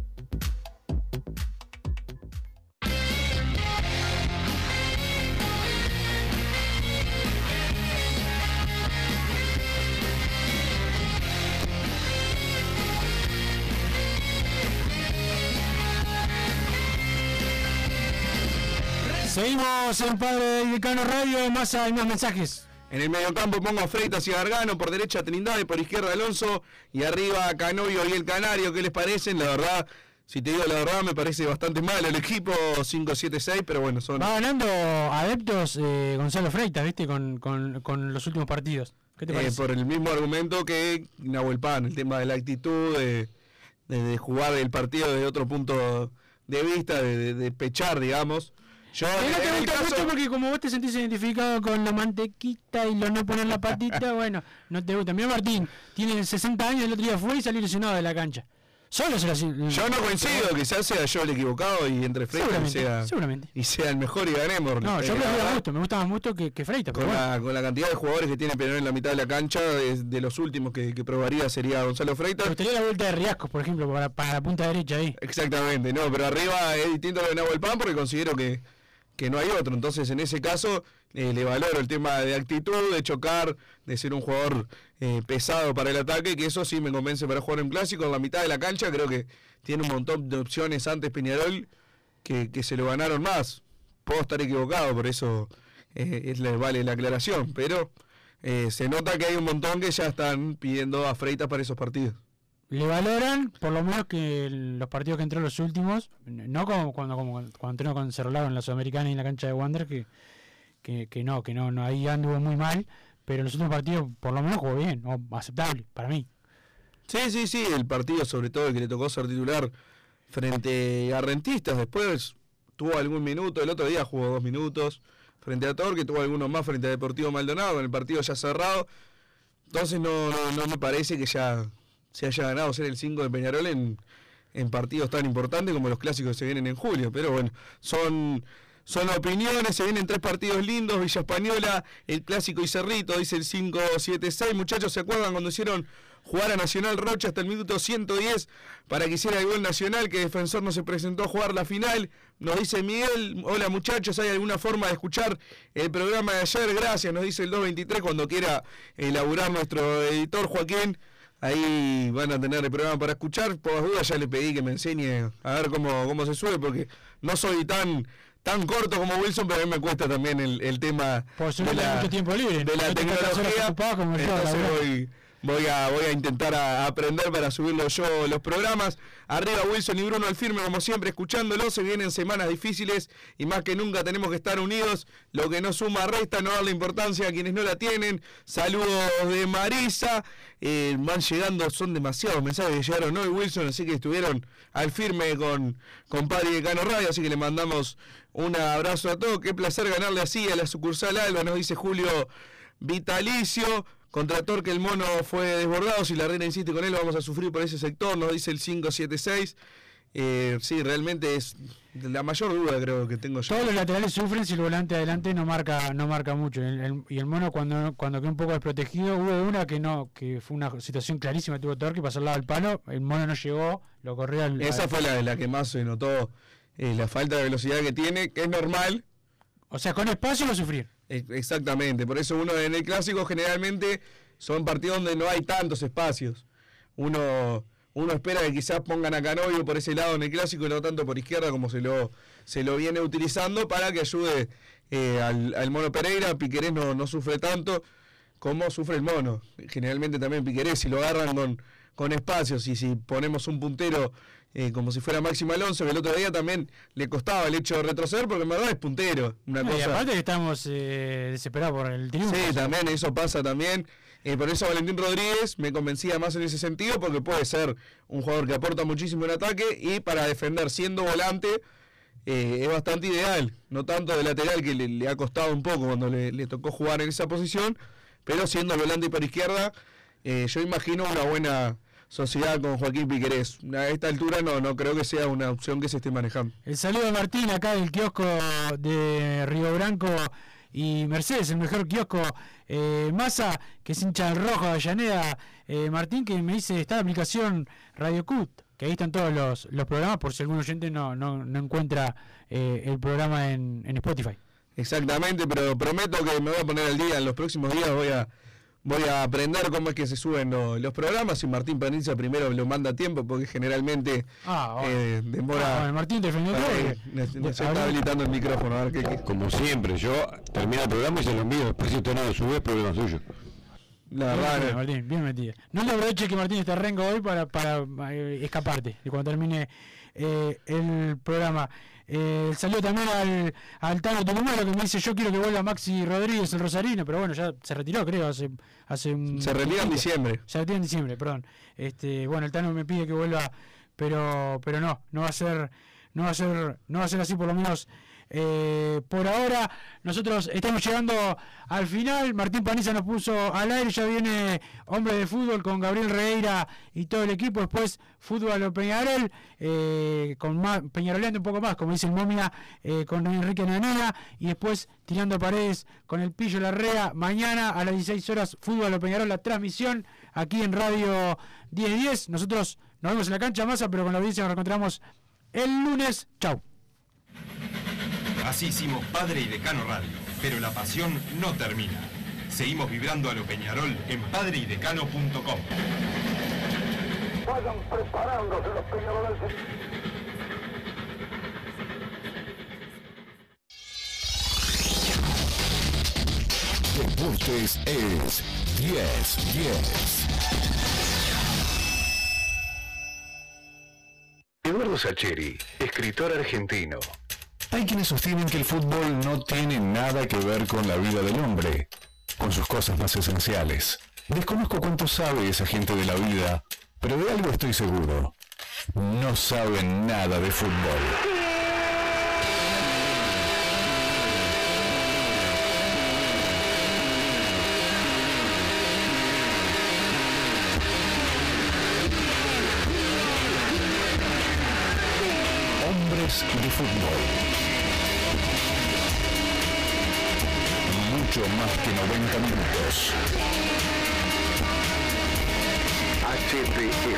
Speaker 1: Seguimos en Padre y Decano Radio, más hay más mensajes.
Speaker 2: En el mediocampo pongo a Freitas y Gargano, por derecha Trindade, por izquierda Alonso y arriba Canovio y el Canario. ¿Qué les parecen? La verdad, si te digo la verdad, me parece bastante mal el equipo 5-7-6, pero bueno, son.
Speaker 1: Va ganando adeptos eh, Gonzalo Freitas, ¿viste? Con, con, con los últimos partidos. ¿Qué te
Speaker 2: Eh, por el mismo argumento que Nahuel Pan, el tema de la actitud, de, de- de jugar el partido desde otro punto de vista, de, de- de pechar, digamos. Yo,
Speaker 1: Que no te gusta
Speaker 2: caso-
Speaker 1: mucho porque como vos te sentís identificado con la mantequita y lo no poner la patita, bueno, no te gusta. Mira Martín, tiene 60 años, el otro día fue y salió lesionado de la cancha. Solo se la-
Speaker 2: Yo no coincido, quizás sea yo el equivocado y entre Freitas y sea,
Speaker 1: seguramente.
Speaker 2: y sea el mejor y ganemos.
Speaker 1: No, yo a
Speaker 2: verdad,
Speaker 1: Musto, me gusta más Musto que, que Freitas.
Speaker 2: con,
Speaker 1: pero bueno.
Speaker 2: la, con la cantidad de jugadores que tiene Peñarol en la mitad de la cancha, de, de los últimos que, que probaría sería Gonzalo Freitas.
Speaker 1: Me gustaría la vuelta de Riascos, por ejemplo, para, para la punta derecha ahí.
Speaker 2: Exactamente, no, pero arriba es distinto lo de Nahuel Pan porque considero que, que no hay otro. Entonces, en ese caso, eh, le valoro el tema de actitud, de chocar, de ser un jugador eh, pesado para el ataque, que eso sí me convence para jugar en clásico. En la mitad de la cancha creo que tiene un montón de opciones antes Peñarol que, que se lo ganaron más. Puedo estar equivocado, por eso eh, es, le vale la aclaración, pero eh, se nota que hay un montón que ya están pidiendo a Freitas para esos partidos.
Speaker 1: Le valoran, por lo menos, que los partidos que entró los últimos, no como cuando, como cuando entrenó con Cerrolado en la Sudamericana y en la cancha de Wander, que, que, no, que no, no, ahí anduvo muy mal, pero los últimos partidos, por lo menos, jugó bien, o aceptable, para mí.
Speaker 2: Sí, sí, sí, el partido sobre todo el que le tocó ser titular frente a Rentistas, después tuvo algún minuto, el otro día jugó dos minutos frente a Torque, tuvo algunos más frente a Deportivo Maldonado, con el partido ya cerrado, entonces no, no me parece que ya se haya ganado ser el 5 de Peñarol en, en partidos tan importantes como los clásicos que se vienen en julio, pero bueno, son... Son opiniones, se vienen tres partidos lindos, Villa Española, el clásico y Cerrito, dice el 5-7-6. Muchachos, ¿se acuerdan cuando hicieron jugar a Nacional Rocha hasta el minuto 110 para que hiciera el gol nacional, que Defensor no se presentó a jugar la final? Nos dice Miguel, hola muchachos, ¿hay alguna forma de escuchar el programa de ayer? Gracias, nos dice el 223 cuando quiera elaborar nuestro editor Joaquín. Ahí van a tener el programa para escuchar. Por las dudas ya le pedí que me enseñe a ver cómo, cómo se sube, porque no soy tan tan corto como Wilson, pero a mí me cuesta también el, el tema
Speaker 1: Por
Speaker 2: de la,
Speaker 1: mucho tiempo libre.
Speaker 2: de la
Speaker 1: no
Speaker 2: tecnología.
Speaker 1: como
Speaker 2: Entonces voy, voy, a, voy a intentar aprender para subirlo yo los programas. Arriba Wilson y Bruno al firme, como siempre, escuchándolo. Se vienen semanas difíciles y más que nunca tenemos que estar unidos. Lo que no suma resta, no darle importancia a quienes no la tienen. Saludos de Marisa. Eh, van llegando, son demasiados mensajes que llegaron hoy, Wilson, así que estuvieron al firme con, con Padre de Cano Radio, así que le mandamos un abrazo a todos. Qué placer ganarle así a la sucursal Alba, nos dice Julio Vitalicio. Contra Torque el mono fue desbordado. Si la reina insiste con él, vamos a sufrir por ese sector. Nos dice el 576. Eh, sí, realmente es la mayor duda creo que tengo yo.
Speaker 1: Todos los laterales sufren si el volante adelante no marca no marca mucho. El- el- y el mono cuando cuando quedó un poco desprotegido, hubo una que no, que fue una situación clarísima, tuvo Torque pasó al lado del palo, el mono no llegó, lo corrió al...
Speaker 2: Esa
Speaker 1: al-
Speaker 2: fue la, la que más se notó eh, la falta de velocidad que tiene, que es normal.
Speaker 1: O sea, con espacio va a sufrir.
Speaker 2: Exactamente, por eso uno en el clásico generalmente son partidos donde no hay tantos espacios. Uno, uno espera que quizás pongan a Canovio por ese lado en el clásico y no tanto por izquierda como se lo, se lo viene utilizando para que ayude eh, al, al mono Pereira. Piquerés no, no sufre tanto como sufre el mono. Generalmente también Piquerés, si lo agarran con, con espacios y si ponemos un puntero eh, como si fuera Máximo Alonso, que el otro día también le costaba el hecho de retroceder porque en verdad es puntero. Una
Speaker 1: No, y aparte que estamos eh, desesperados por el triunfo.
Speaker 2: Sí, también eso pasa también. Eh, por eso Valentín Rodríguez me convencía más en ese sentido porque puede ser un jugador que aporta muchísimo en ataque y para defender siendo volante eh, es bastante ideal. No tanto de lateral que le, le ha costado un poco cuando le, le tocó jugar en esa posición, pero siendo volante por izquierda, yo imagino una buena sociedad con Joaquín Piquerés. A esta altura no, no creo que sea una opción que se esté manejando.
Speaker 1: El saludo de Martín acá del kiosco de Río Branco y Mercedes, el mejor kiosco. Eh, Massa, que es hincha del rojo de Avellaneda. Eh, Martín, que me dice, está la aplicación Radio Cut, que ahí están todos los, los programas, por si algún oyente no, no, no encuentra eh, el programa en, en Spotify.
Speaker 2: Exactamente, pero prometo que me voy a poner al día. En los próximos días voy a voy a aprender cómo es que se suben lo- los programas. Y Martín Panizza primero lo manda a tiempo porque generalmente
Speaker 1: Ah, bueno.
Speaker 2: eh, demora.
Speaker 1: Ah, bueno, Martín defendió todo.
Speaker 2: Está habilitando el micrófono. A ver qué, qué-
Speaker 5: Como siempre, yo termino el programa y se lo envío. Después si usted no lo sube, es problema suyo.
Speaker 2: La
Speaker 1: Bien
Speaker 2: no.
Speaker 1: Martín, bien metido. No le aproveche que Martín está rengo hoy para, para eh, escaparte de cuando termine eh, el programa. Eh, salió también al, al Tano Tulumano que me dice yo quiero que vuelva Maxi Rodríguez el Rosarino, pero bueno, ya se retiró creo hace, hace un
Speaker 2: Se retira en diciembre.
Speaker 1: Se retira en diciembre, perdón. Este, bueno, el Tano me pide que vuelva, pero pero no, no va a ser no va a ser no va a ser así por lo menos eh, por ahora. Nosotros estamos llegando al final. Martín Paniza nos puso al aire. Ya viene Hombre de Fútbol con Gabriel Reira y todo el equipo. Después Fútbol o Peñarol, eh, con más, Peñaroleando un poco más, como dice el Momia, eh, con Enrique Nanena. Y después Tirando Paredes con el Pillo Larrea. Mañana a las 16 horas Fútbol o Peñarol, la transmisión aquí en Radio 1010. Nosotros nos vemos en la cancha masa, pero con la audiencia nos encontramos el lunes. Chau.
Speaker 6: Así hicimos Padre y Decano Radio, pero la pasión no termina. Seguimos vibrando a lo Peñarol en padreidecano.com.
Speaker 7: Vayan preparándose los peñarolenses.
Speaker 8: Deportes es 10-10.
Speaker 9: Eduardo Sacheri, escritor argentino.
Speaker 5: Hay quienes sostienen que el fútbol no tiene nada que ver con la vida del hombre, con sus cosas más esenciales. Desconozco cuánto sabe esa gente de la vida, pero de algo estoy seguro. No saben nada de fútbol. Hombres de fútbol. Mucho más que 90 minutos.
Speaker 9: HTF